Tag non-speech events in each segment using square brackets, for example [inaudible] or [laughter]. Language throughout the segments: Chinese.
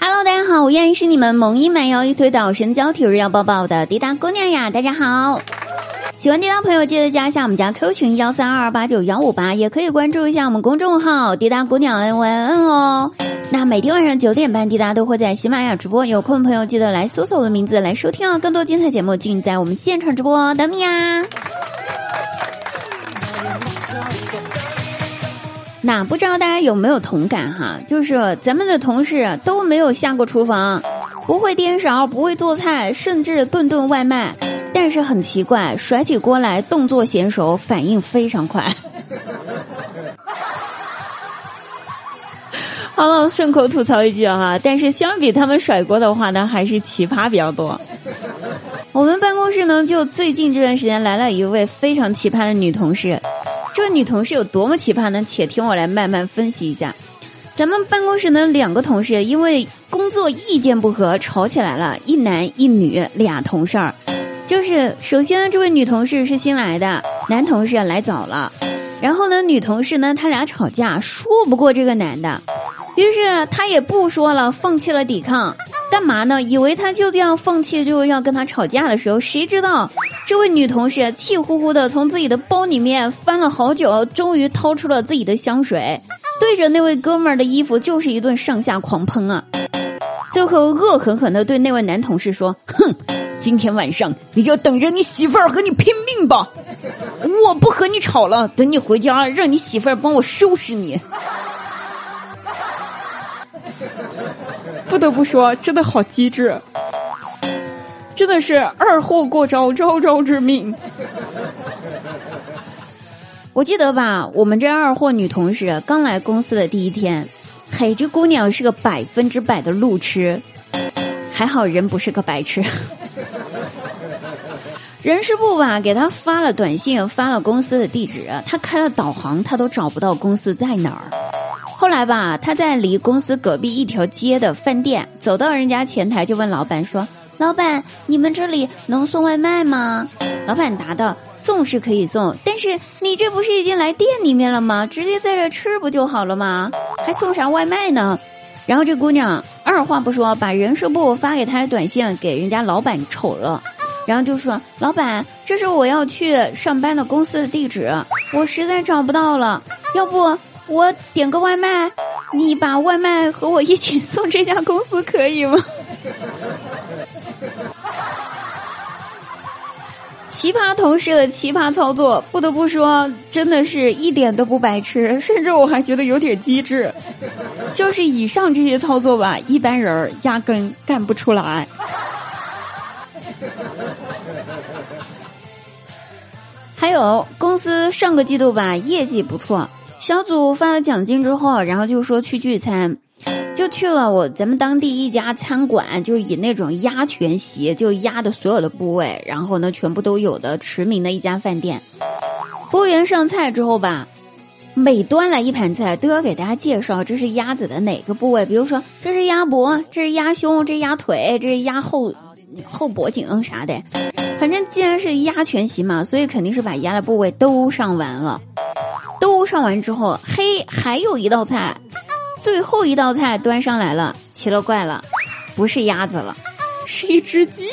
Hello，大家好，我依然是你们萌音满腰一推倒神交体日要抱抱的滴答姑娘呀！大家好，喜欢滴答朋友记得加一下我们家 Q 群幺三二二八九幺五八，也可以关注一下我们公众号滴答姑娘 N Y N 哦。那每天晚上九点半，滴答都会在喜马拉雅直播，有空的朋友记得来搜索我的名字来收听哦。更多精彩节目尽在我们现场直播，等你呀！那不知道大家有没有同感哈？就是咱们的同事都没有下过厨房，不会颠勺，不会做菜，甚至顿顿外卖。但是很奇怪，甩起锅来动作娴熟，反应非常快。[laughs] 好了，顺口吐槽一句哈，但是相比他们甩锅的话呢，还是奇葩比较多。我们办公室呢，就最近这段时间来了一位非常奇葩的女同事。这位女同事有多么奇葩呢？且听我来慢慢分析一下。咱们办公室呢，两个同事因为工作意见不合吵起来了，一男一女俩同事儿。就是首先呢，这位女同事是新来的，男同事来早了。然后呢，女同事呢，他俩吵架说不过这个男的，于是他也不说了，放弃了抵抗。干嘛呢？以为他就这样放弃就要跟他吵架的时候，谁知道这位女同事气呼呼的从自己的包里面翻了好久，终于掏出了自己的香水，对着那位哥们儿的衣服就是一顿上下狂喷啊！最后恶狠狠的对那位男同事说：“哼，今天晚上你就等着你媳妇儿和你拼命吧！我不和你吵了，等你回家让你媳妇儿帮我收拾你。”不得不说，真的好机智，真的是二货过招，招招致命。我记得吧，我们这二货女同事刚来公司的第一天，嘿，这姑娘是个百分之百的路痴，还好人不是个白痴。[laughs] 人事部吧给她发了短信，发了公司的地址，她开了导航，她都找不到公司在哪儿。后来吧，他在离公司隔壁一条街的饭店，走到人家前台就问老板说：“老板，你们这里能送外卖吗？”老板答道：“送是可以送，但是你这不是已经来店里面了吗？直接在这吃不就好了吗？还送啥外卖呢？”然后这姑娘二话不说，把人事部发给她的短信给人家老板瞅了，然后就说：“老板，这是我要去上班的公司的地址，我实在找不到了，要不？”我点个外卖，你把外卖和我一起送这家公司可以吗？奇葩同事的奇葩操作，不得不说，真的是一点都不白痴，甚至我还觉得有点机智。就是以上这些操作吧，一般人儿压根干不出来。还有公司上个季度吧，业绩不错。小组发了奖金之后，然后就说去聚餐，就去了我咱们当地一家餐馆，就是以那种鸭全席，就鸭的所有的部位，然后呢全部都有的驰名的一家饭店。服务员上菜之后吧，每端来一盘菜都要给大家介绍这是鸭子的哪个部位，比如说这是鸭脖，这是鸭胸，这是鸭腿，这是鸭后后脖颈啥的。反正既然是鸭全席嘛，所以肯定是把鸭的部位都上完了。都上完之后，嘿，还有一道菜，最后一道菜端上来了，奇了怪了，不是鸭子了，是一只鸡。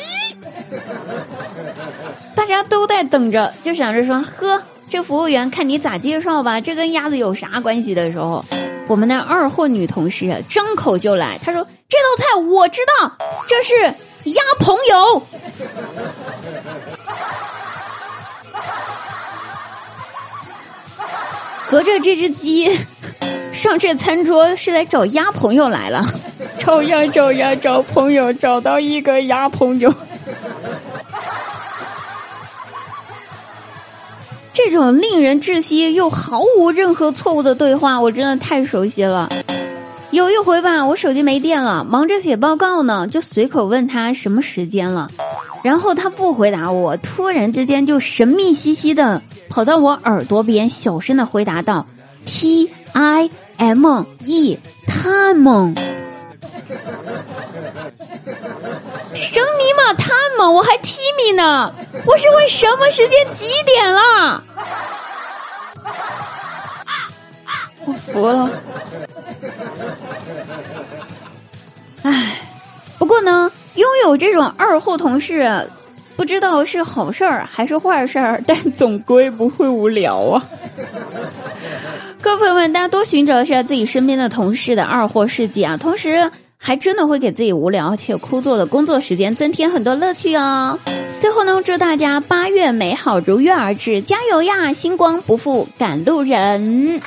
大家都在等着，就想着说，呵，这服务员看你咋介绍吧，这跟鸭子有啥关系的时候，我们的二货女同事张口就来，她说这道菜我知道，这是鸭朋友。隔着这只鸡 [laughs] 上这餐桌是来找鸭朋友来了，[laughs] 找呀找呀找朋友，找到一个鸭朋友。[laughs] 这种令人窒息又毫无任何错误的对话，我真的太熟悉了。有一回吧，我手机没电了，忙着写报告呢，就随口问他什么时间了，然后他不回答我，突然之间就神秘兮兮的。跑到我耳朵边，小声的回答道：“T I M E，time。[laughs] ”生尼玛 time，我还 Timmy 呢，我是问什么时间几点了？服了。唉，不过呢，拥有这种二货同事，不知道是好事儿还是坏事儿，[laughs] 但总归不会无聊啊。[laughs] 各位朋友们，大家多寻找一下自己身边的同事的二货事迹啊，同时还真的会给自己无聊且枯燥的工作时间增添很多乐趣哦。最后呢，祝大家八月美好如约而至，加油呀！星光不负赶路人。